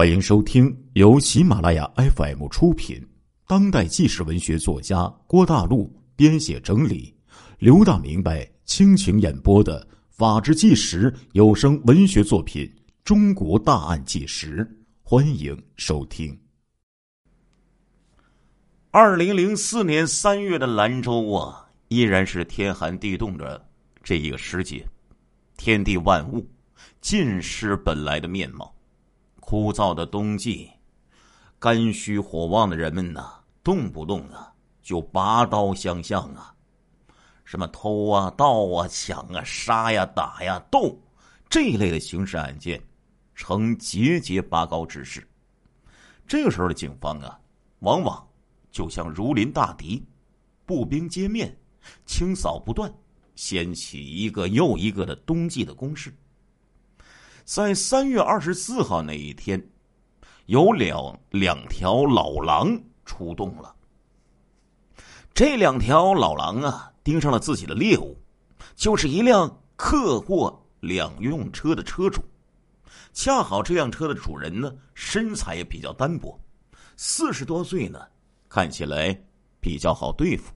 欢迎收听由喜马拉雅 FM 出品、当代纪实文学作家郭大陆编写整理、刘大明白倾情演播的《法制纪实》有声文学作品《中国大案纪实》，欢迎收听。二零零四年三月的兰州啊，依然是天寒地冻的这一个时节，天地万物尽失本来的面貌。枯燥的冬季，肝虚火旺的人们呢，动不动啊就拔刀相向啊，什么偷啊、盗啊、抢啊、杀呀、打呀、斗这一类的刑事案件，呈节节拔高之势。这个时候的警方啊，往往就像如临大敌，步兵街面，清扫不断，掀起一个又一个的冬季的攻势。在三月二十四号那一天，有两两条老狼出动了。这两条老狼啊，盯上了自己的猎物，就是一辆客货两用车的车主。恰好这辆车的主人呢，身材也比较单薄，四十多岁呢，看起来比较好对付。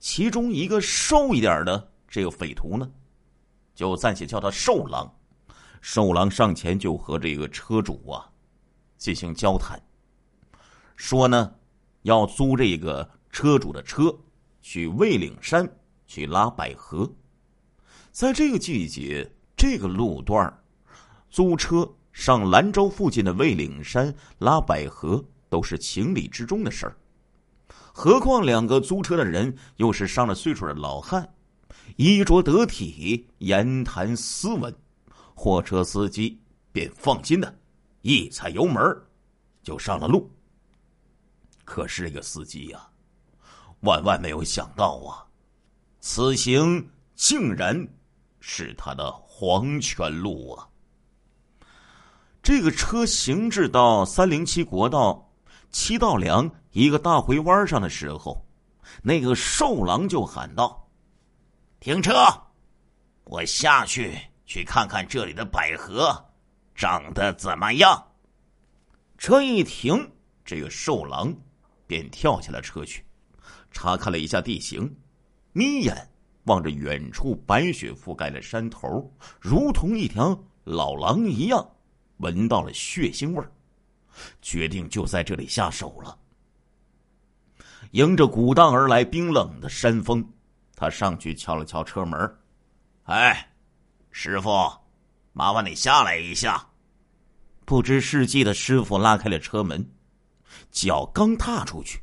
其中一个瘦一点的这个匪徒呢，就暂且叫他瘦狼。瘦狼上前就和这个车主啊进行交谈，说呢要租这个车主的车去魏岭山去拉百合。在这个季节，这个路段租车上兰州附近的魏岭山拉百合都是情理之中的事儿。何况两个租车的人又是上了岁数的老汉，衣着得体，言谈斯文。货车司机便放心的，一踩油门就上了路。可是这个司机呀，万万没有想到啊，此行竟然是他的黄泉路啊！这个车行至到三零七国道七道梁一个大回弯上的时候，那个瘦狼就喊道：“停车，我下去。”去看看这里的百合长得怎么样？车一停，这个瘦狼便跳下了车去，查看了一下地形，眯眼望着远处白雪覆盖的山头，如同一条老狼一样，闻到了血腥味儿，决定就在这里下手了。迎着鼓荡而来冰冷的山风，他上去敲了敲车门，哎。师傅，麻烦你下来一下。不知事迹的师傅拉开了车门，脚刚踏出去，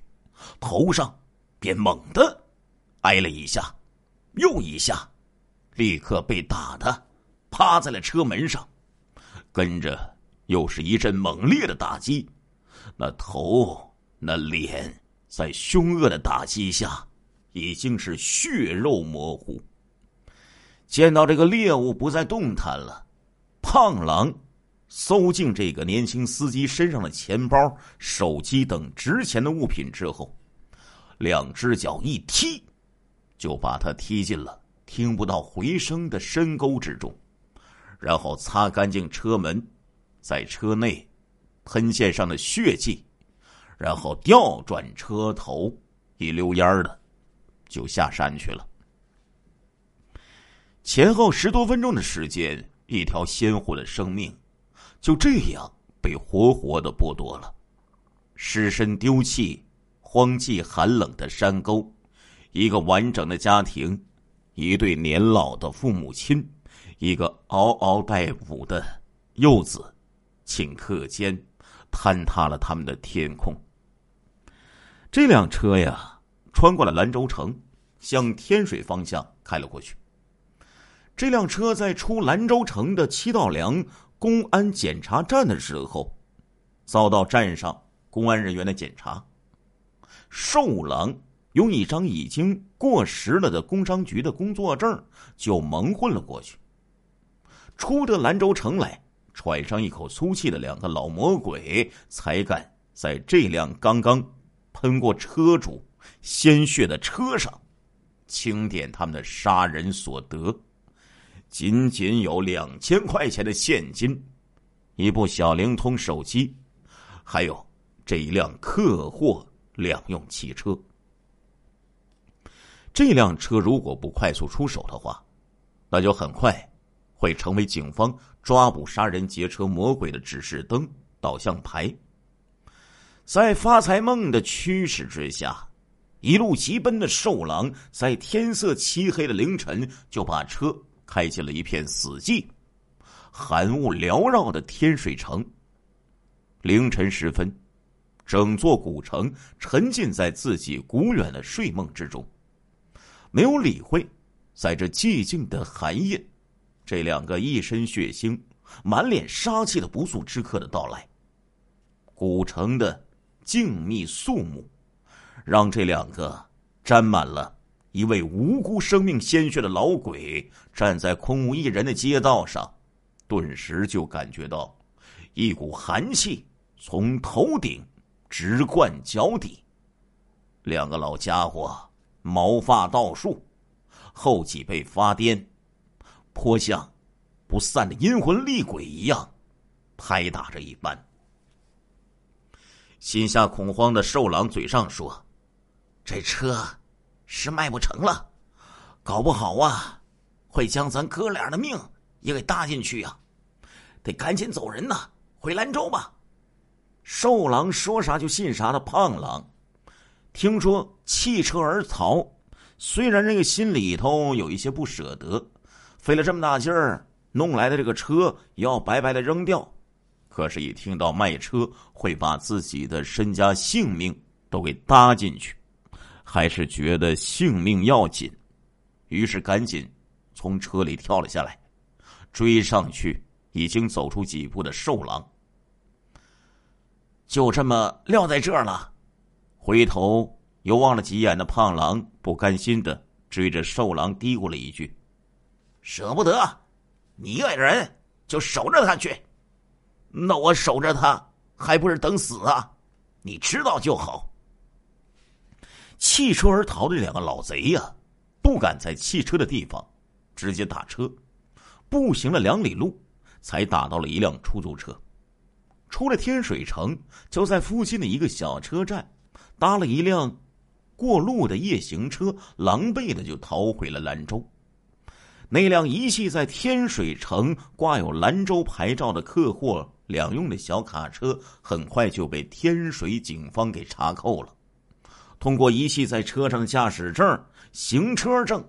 头上便猛地挨了一下，又一下，立刻被打的趴在了车门上，跟着又是一阵猛烈的打击，那头那脸在凶恶的打击下已经是血肉模糊。见到这个猎物不再动弹了，胖狼搜进这个年轻司机身上的钱包、手机等值钱的物品之后，两只脚一踢，就把他踢进了听不到回声的深沟之中，然后擦干净车门，在车内喷溅上的血迹，然后调转车头，一溜烟的就下山去了。前后十多分钟的时间，一条鲜活的生命就这样被活活的剥夺了。尸身丢弃，荒寂寒冷的山沟，一个完整的家庭，一对年老的父母亲，一个嗷嗷待哺的幼子，顷刻间坍塌了他们的天空。这辆车呀，穿过了兰州城，向天水方向开了过去。这辆车在出兰州城的七道梁公安检查站的时候，遭到站上公安人员的检查。瘦狼用一张已经过时了的工商局的工作证就蒙混了过去。出得兰州城来，喘上一口粗气的两个老魔鬼，才敢在这辆刚刚喷过车主鲜血的车上，清点他们的杀人所得。仅仅有两千块钱的现金，一部小灵通手机，还有这一辆客货两用汽车。这辆车如果不快速出手的话，那就很快会成为警方抓捕杀人劫车魔鬼的指示灯、导向牌。在发财梦的驱使之下，一路疾奔的瘦狼在天色漆黑的凌晨就把车开启了一片死寂、寒雾缭绕的天水城。凌晨时分，整座古城沉浸在自己古远的睡梦之中。没有理会，在这寂静的寒夜，这两个一身血腥、满脸杀气的不速之客的到来。古城的静谧肃穆，让这两个沾满了一位无辜生命鲜血的老鬼站在空无一人的街道上，顿时就感觉到一股寒气从头顶直灌脚底。两个老家伙。毛发倒竖，后脊背发癫，颇像不散的阴魂厉鬼一样拍打着一般。心下恐慌的瘦狼嘴上说：“这车是卖不成了，搞不好啊，会将咱哥俩的命也给搭进去呀，得赶紧走人呐，回兰州吧。”瘦狼说啥就信啥的胖狼。听说弃车而逃，虽然这个心里头有一些不舍得，费了这么大劲儿弄来的这个车要白白的扔掉，可是，一听到卖车会把自己的身家性命都给搭进去，还是觉得性命要紧，于是赶紧从车里跳了下来，追上去已经走出几步的瘦狼，就这么撂在这儿了。回头又望了几眼的胖狼，不甘心的追着瘦狼嘀咕了一句：“舍不得，你一个人就守着他去。那我守着他，还不是等死啊？你知道就好。”弃车而逃的两个老贼呀，不敢在弃车的地方直接打车，步行了两里路，才打到了一辆出租车。出了天水城，就在附近的一个小车站。搭了一辆过路的夜行车，狼狈的就逃回了兰州。那辆遗弃在天水城挂有兰州牌照的客货两用的小卡车，很快就被天水警方给查扣了。通过遗弃在车上驾驶证、行车证，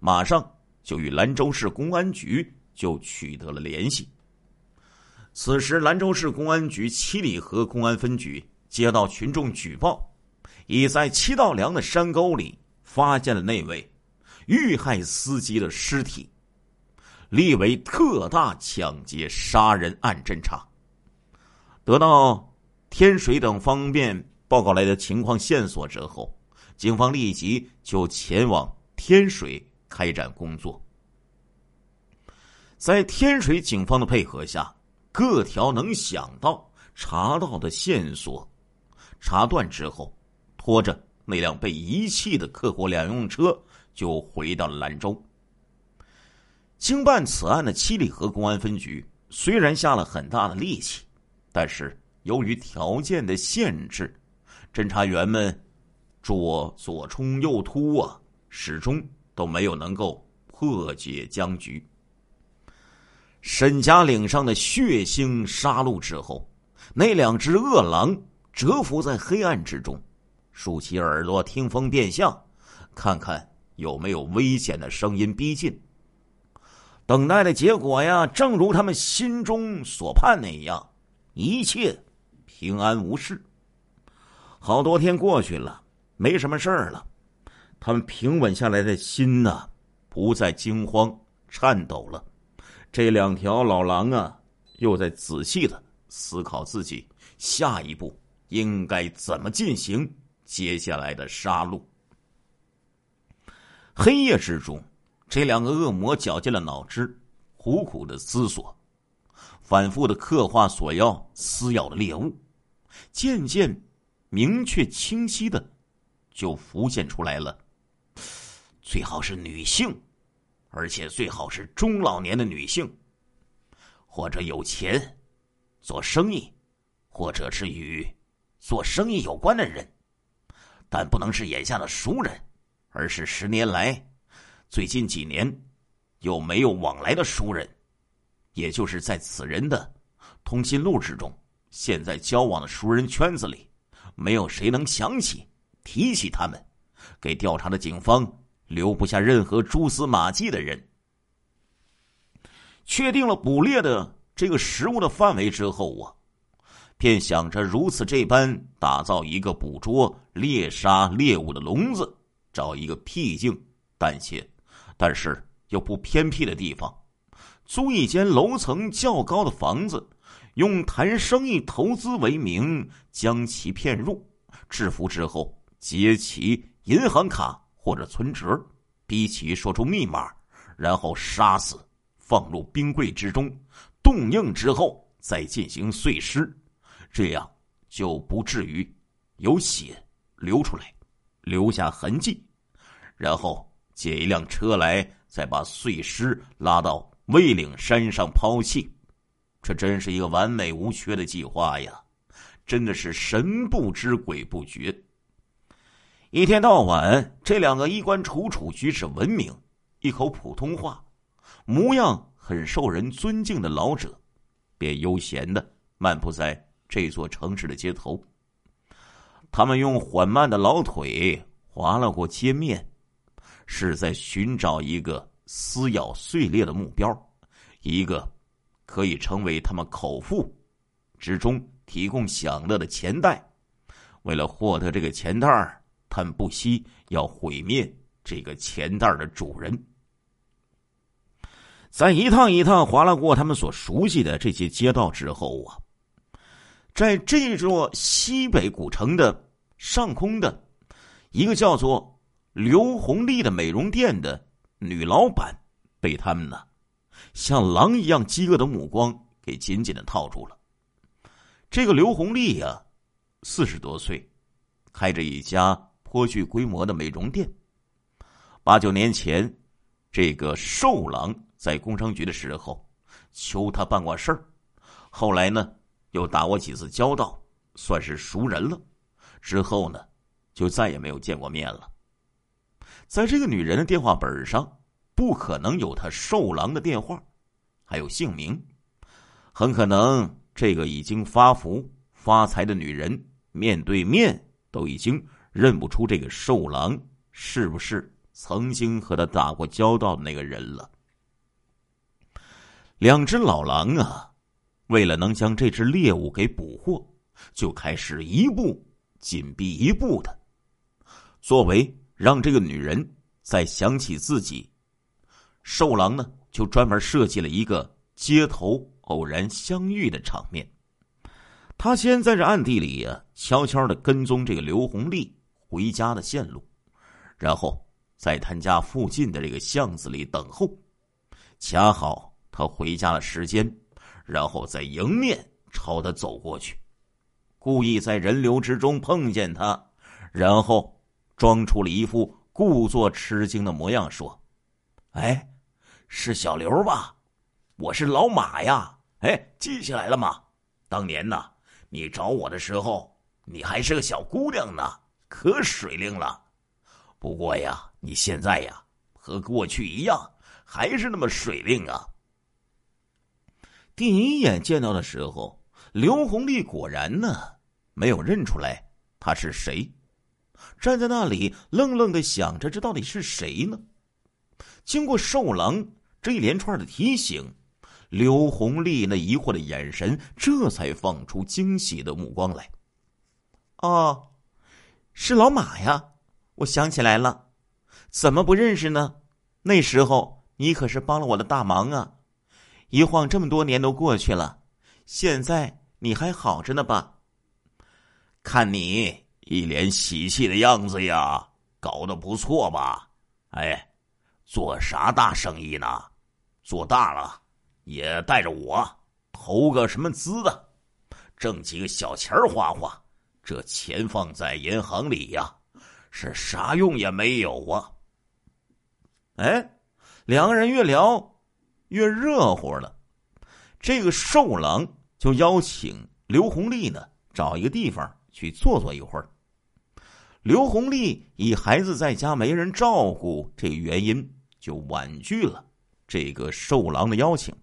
马上就与兰州市公安局就取得了联系。此时，兰州市公安局七里河公安分局接到群众举报。已在七道梁的山沟里发现了那位遇害司机的尸体，立为特大抢劫杀人案侦查。得到天水等方面报告来的情况线索之后，警方立即就前往天水开展工作。在天水警方的配合下，各条能想到、查到的线索查断之后。拖着那辆被遗弃的客货两用车，就回到了兰州。经办此案的七里河公安分局虽然下了很大的力气，但是由于条件的限制，侦查员们左左冲右突啊，始终都没有能够破解僵局。沈家岭上的血腥杀戮之后，那两只恶狼蛰伏在黑暗之中。竖起耳朵听风辨相，看看有没有危险的声音逼近。等待的结果呀，正如他们心中所盼那样，一切平安无事。好多天过去了，没什么事儿了，他们平稳下来的心呐，不再惊慌颤抖了。这两条老狼啊，又在仔细的思考自己下一步应该怎么进行。接下来的杀戮。黑夜之中，这两个恶魔绞尽了脑汁，苦苦的思索，反复的刻画所要撕咬的猎物，渐渐明确清晰的就浮现出来了。最好是女性，而且最好是中老年的女性，或者有钱做生意，或者是与做生意有关的人，但不能是眼下的熟人，而是十年来、最近几年又没有往来的熟人，也就是在此人的通讯录之中，现在交往的熟人圈子里，没有谁能想起提起他们，给调查的警方留不下任何蛛丝马迹的人。确定了捕猎的这个食物的范围之后啊，便想着如此这般打造一个捕捉猎杀猎物的笼子，找一个僻静、但且，但是又不偏僻的地方，租一间楼层较高的房子，用谈生意投资为名将其骗入，制服之后劫其银行卡或者存折，逼其说出密码，然后杀死。放入冰柜之中，冻硬之后再进行碎尸，这样就不至于有血流出来，留下痕迹。然后借一辆车来，再把碎尸拉到魏岭山上抛弃。这真是一个完美无缺的计划呀！真的是神不知鬼不觉。一天到晚，这两个衣冠楚楚、举止文明、一口普通话。模样很受人尊敬的老者，便悠闲的漫步在这座城市的街头。他们用缓慢的老腿划了过街面，是在寻找一个撕咬碎裂的目标，一个可以成为他们口腹之中提供享乐的钱袋。为了获得这个钱袋儿，他们不惜要毁灭这个钱袋儿的主人。在一趟一趟划拉过他们所熟悉的这些街道之后啊，在这座西北古城的上空的，一个叫做刘红丽的美容店的女老板，被他们呢像狼一样饥饿的目光给紧紧的套住了。这个刘红丽呀，四十多岁，开着一家颇具规模的美容店。八九年前，这个瘦狼。在工商局的时候，求他办过事儿，后来呢，又打过几次交道，算是熟人了。之后呢，就再也没有见过面了。在这个女人的电话本上，不可能有他瘦狼的电话，还有姓名。很可能这个已经发福发财的女人，面对面都已经认不出这个瘦狼是不是曾经和他打过交道的那个人了。两只老狼啊，为了能将这只猎物给捕获，就开始一步紧逼一步的。作为让这个女人再想起自己，瘦狼呢就专门设计了一个街头偶然相遇的场面。他先在这暗地里呀，悄悄的跟踪这个刘红丽回家的线路，然后在他家附近的这个巷子里等候，恰好。他回家的时间，然后再迎面朝他走过去，故意在人流之中碰见他，然后装出了一副故作吃惊的模样，说：“哎，是小刘吧？我是老马呀！哎，记起来了吗？当年呢，你找我的时候，你还是个小姑娘呢，可水灵了。不过呀，你现在呀，和过去一样，还是那么水灵啊。”第一眼见到的时候，刘红丽果然呢没有认出来他是谁，站在那里愣愣的想着这到底是谁呢？经过瘦狼这一连串的提醒，刘红丽那疑惑的眼神这才放出惊喜的目光来。哦，是老马呀！我想起来了，怎么不认识呢？那时候你可是帮了我的大忙啊！一晃这么多年都过去了，现在你还好着呢吧？看你一脸喜气的样子呀，搞得不错吧？哎，做啥大生意呢？做大了也带着我投个什么资的，挣几个小钱花花。这钱放在银行里呀，是啥用也没有啊！哎，两个人越聊。越热乎了，这个瘦狼就邀请刘红丽呢找一个地方去坐坐一会儿。刘红丽以孩子在家没人照顾这原因，就婉拒了这个寿郎的邀请，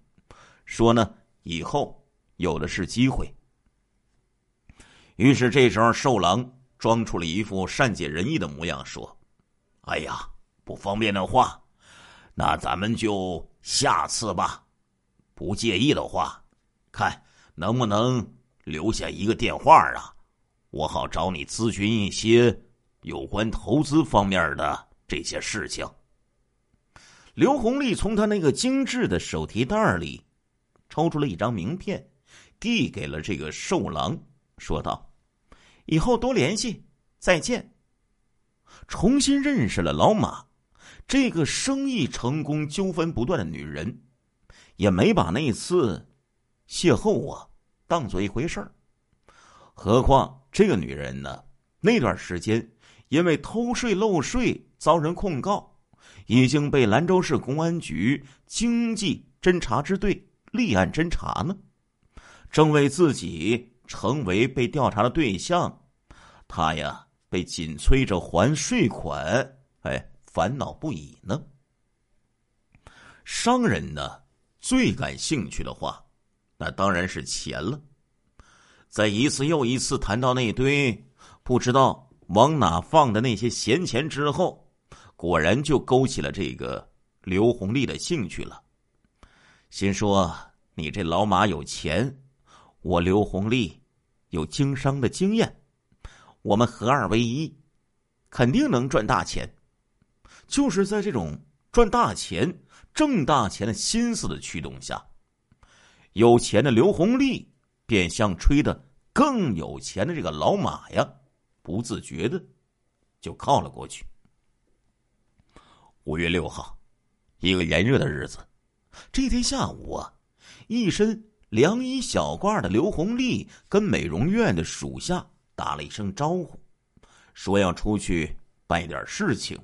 说呢以后有的是机会。于是这时候寿郎装出了一副善解人意的模样，说：“哎呀，不方便的话，那咱们就下次吧。不介意的话，看能不能留下一个电话啊，我好找你咨询一些。”有关投资方面的这些事情，刘红丽从他那个精致的手提袋里抽出了一张名片，递给了这个瘦郎，说道：“以后多联系，再见。”重新认识了老马，这个生意成功、纠纷不断的女人，也没把那次邂逅啊当做一回事儿。何况这个女人呢，那段时间。因为偷税漏税遭人控告，已经被兰州市公安局经济侦查支队立案侦查呢。正为自己成为被调查的对象，他呀被紧催着还税款，哎，烦恼不已呢。商人呢最感兴趣的话，那当然是钱了。在一次又一次谈到那堆不知道。往哪放的那些闲钱之后，果然就勾起了这个刘红利的兴趣了。心说：“你这老马有钱，我刘红利有经商的经验，我们合二为一，肯定能赚大钱。”就是在这种赚大钱、挣大钱的心思的驱动下，有钱的刘红利便像吹的更有钱的这个老马呀。不自觉的，就靠了过去。五月六号，一个炎热的日子，这天下午啊，一身凉衣小褂的刘红丽跟美容院的属下打了一声招呼，说要出去办点事情，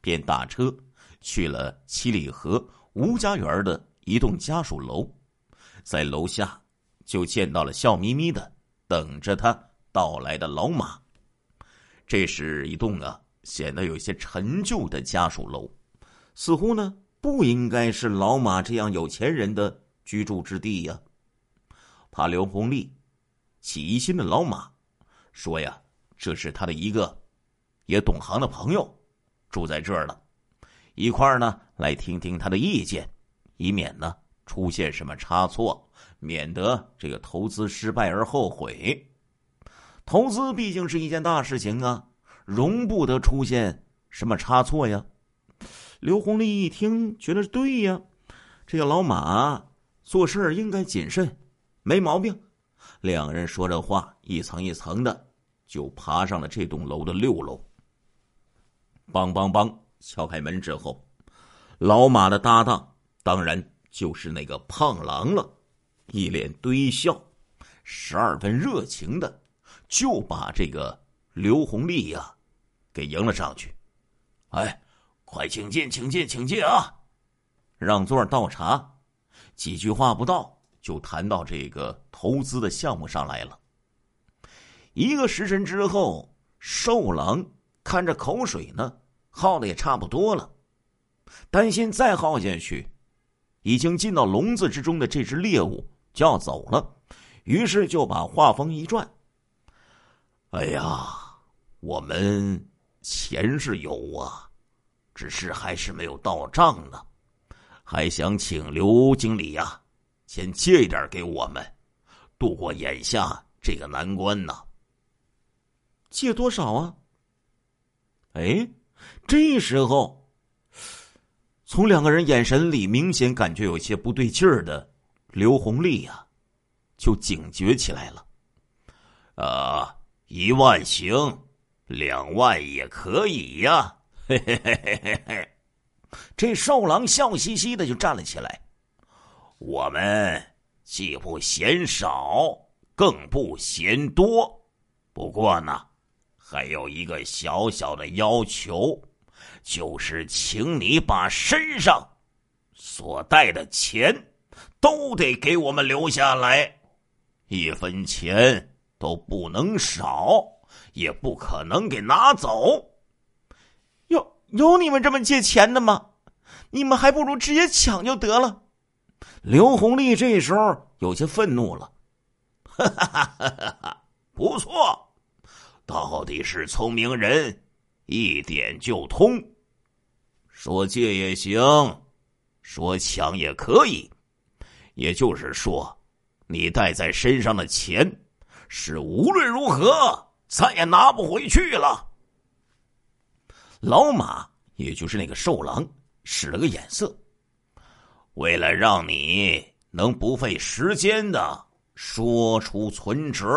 便打车去了七里河吴家园的一栋家属楼，在楼下就见到了笑眯眯的等着他到来的老马。这是一栋啊，显得有些陈旧的家属楼，似乎呢不应该是老马这样有钱人的居住之地呀。怕刘红丽起疑心的老马说呀：“这是他的一个也懂行的朋友住在这儿了，一块儿呢来听听他的意见，以免呢出现什么差错，免得这个投资失败而后悔。”投资毕竟是一件大事情啊，容不得出现什么差错呀。刘红丽一听，觉得对呀，这个老马做事应该谨慎，没毛病。两人说着话，一层一层的就爬上了这栋楼的六楼。梆梆梆，敲开门之后，老马的搭档当然就是那个胖狼了，一脸堆笑，十二分热情的。就把这个刘红丽呀，给迎了上去。哎，快请进，请进，请进啊！让座倒茶。几句话不到，就谈到这个投资的项目上来了。一个时辰之后，寿郎看着口水呢，耗的也差不多了，担心再耗下去，已经进到笼子之中的这只猎物就要走了，于是就把话锋一转。哎呀，我们钱是有啊，只是还是没有到账呢，还想请刘经理呀，先借一点给我们，度过眼下这个难关呢。借多少啊？哎，这时候，从两个人眼神里明显感觉有些不对劲儿的刘红丽呀，就警觉起来了，啊。一万行，两万也可以呀！嘿嘿嘿嘿嘿嘿，这瘦郎笑嘻嘻的就站了起来。我们既不嫌少，更不嫌多，不过呢，还有一个小小的要求，就是请你把身上所带的钱都得给我们留下来。一分钱都不能少，也不可能给拿走。有有你们这么借钱的吗？你们还不如直接抢就得了。刘红利这时候有些愤怒了，哈哈哈哈哈！不错，到底是聪明人，一点就通。说借也行，说抢也可以。也就是说，你带在身上的钱是无论如何再也拿不回去了。老马，也就是那个瘦狼，使了个眼色。为了让你能不费时间的说出存折、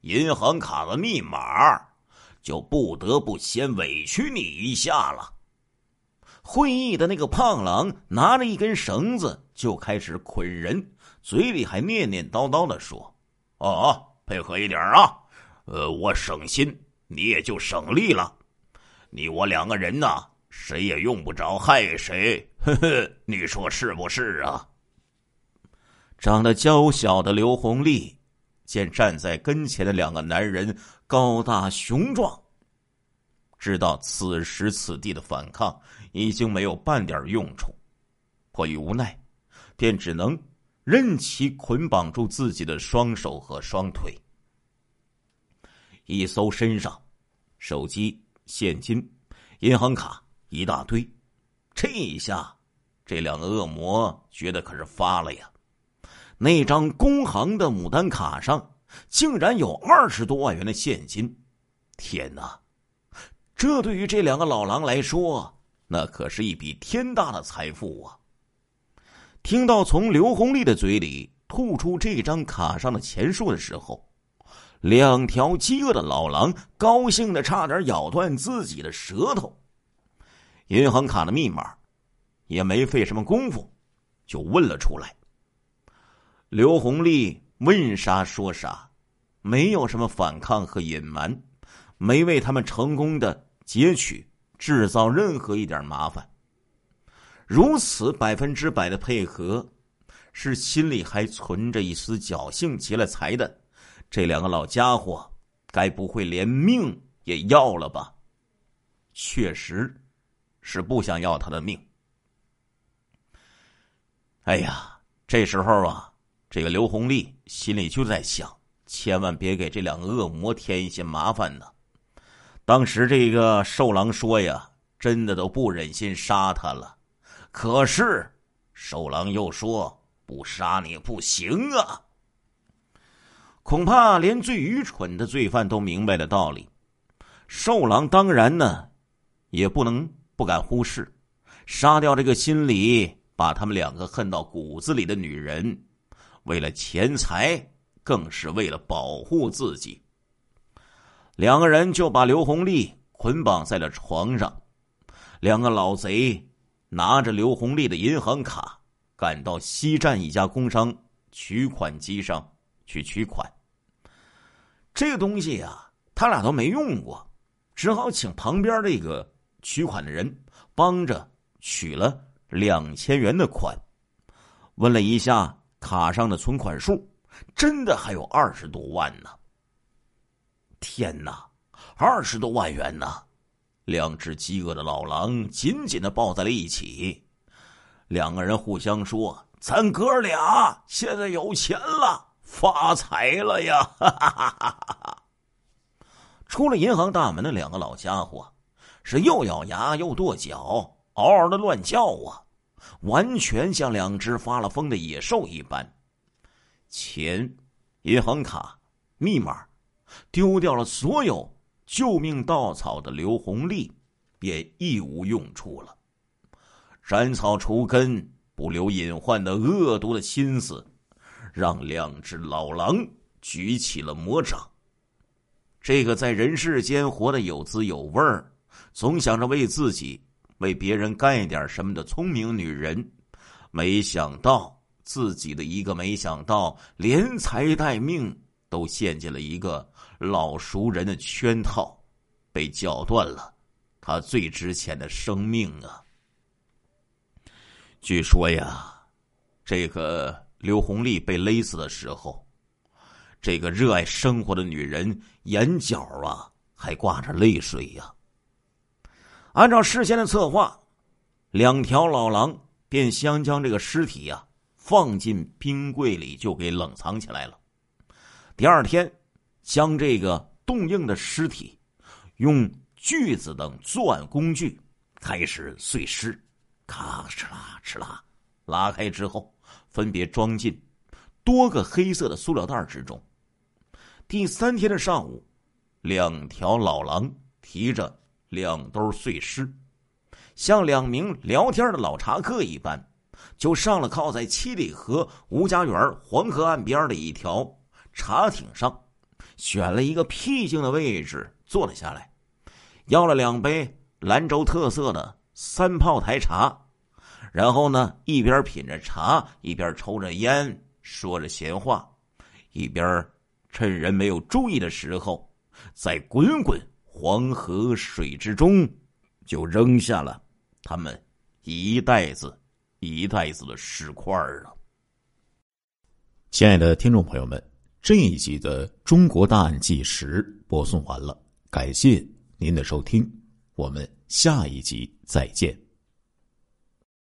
银行卡的密码，就不得不先委屈你一下了。会议的那个胖狼拿着一根绳子就开始捆人，嘴里还念念叨叨的说：“哦，配合一点啊，呃，我省心，你也就省力了。你我两个人呢？”谁也用不着害谁，呵呵，你说是不是啊？长得娇小的刘红丽见站在跟前的两个男人高大雄壮，知道此时此地的反抗已经没有半点用处，迫于无奈，便只能任其捆绑住自己的双手和双腿，一搜身上，手机、现金、银行卡。一大堆，这一下，这两个恶魔觉得可是发了呀！那张工行的牡丹卡上竟然有二十多万元的现金，天哪！这对于这两个老狼来说，那可是一笔天大的财富啊！听到从刘红利的嘴里吐出这张卡上的钱数的时候，两条饥饿的老狼高兴的差点咬断自己的舌头。银行卡的密码，也没费什么功夫，就问了出来。刘红利问啥说啥，没有什么反抗和隐瞒，没为他们成功的劫取制造任何一点麻烦。如此百分之百的配合，是心里还存着一丝侥幸劫了财的这两个老家伙，该不会连命也要了吧？确实。是不想要他的命。哎呀，这时候啊，这个刘红利心里就在想：千万别给这两个恶魔添一些麻烦呢。当时这个瘦狼说呀，真的都不忍心杀他了。可是瘦狼又说，不杀你不行啊。恐怕连最愚蠢的罪犯都明白了道理。瘦狼当然呢，也不能。不敢忽视，杀掉这个心里把他们两个恨到骨子里的女人，为了钱财，更是为了保护自己。两个人就把刘红利捆绑在了床上，两个老贼拿着刘红利的银行卡，赶到西站一家工商取款机上去取款。这个东西啊，他俩都没用过，只好请旁边这个。取款的人帮着取了两千元的款，问了一下卡上的存款数，真的还有二十多万呢！天哪，二十多万元呢！两只饥饿的老狼紧紧的抱在了一起，两个人互相说：“咱哥俩现在有钱了，发财了呀！”哈哈哈哈哈！出了银行大门的两个老家伙。是又咬牙又跺脚，嗷嗷的乱叫啊！完全像两只发了疯的野兽一般。钱、银行卡、密码，丢掉了所有救命稻草的刘红利，便一无用处了。斩草除根、不留隐患的恶毒的心思，让两只老狼举起了魔掌。这个在人世间活得有滋有味儿。总想着为自己、为别人干一点什么的聪明女人，没想到自己的一个没想到，连财带命都陷进了一个老熟人的圈套，被绞断了他最值钱的生命啊！据说呀，这个刘红利被勒死的时候，这个热爱生活的女人眼角啊还挂着泪水呀。按照事先的策划，两条老狼便先将这个尸体呀放进冰柜里，就给冷藏起来了。第二天，将这个冻硬的尸体用锯子等作案工具开始碎尸，咔哧啦哧啦，拉开之后，分别装进多个黑色的塑料袋之中。第三天的上午，两条老狼提着。两兜碎尸，像两名聊天的老茶客一般，就上了靠在七里河吴家园黄河岸边的一条茶艇上，选了一个僻静的位置坐了下来，要了两杯兰州特色的三炮台茶，然后呢，一边品着茶，一边抽着烟，说着闲话，一边趁人没有注意的时候，在滚滚。黄河水之中，就扔下了他们一袋子一袋子的石块了。亲爱的听众朋友们，这一集的《中国大案纪实》播送完了，感谢您的收听，我们下一集再见。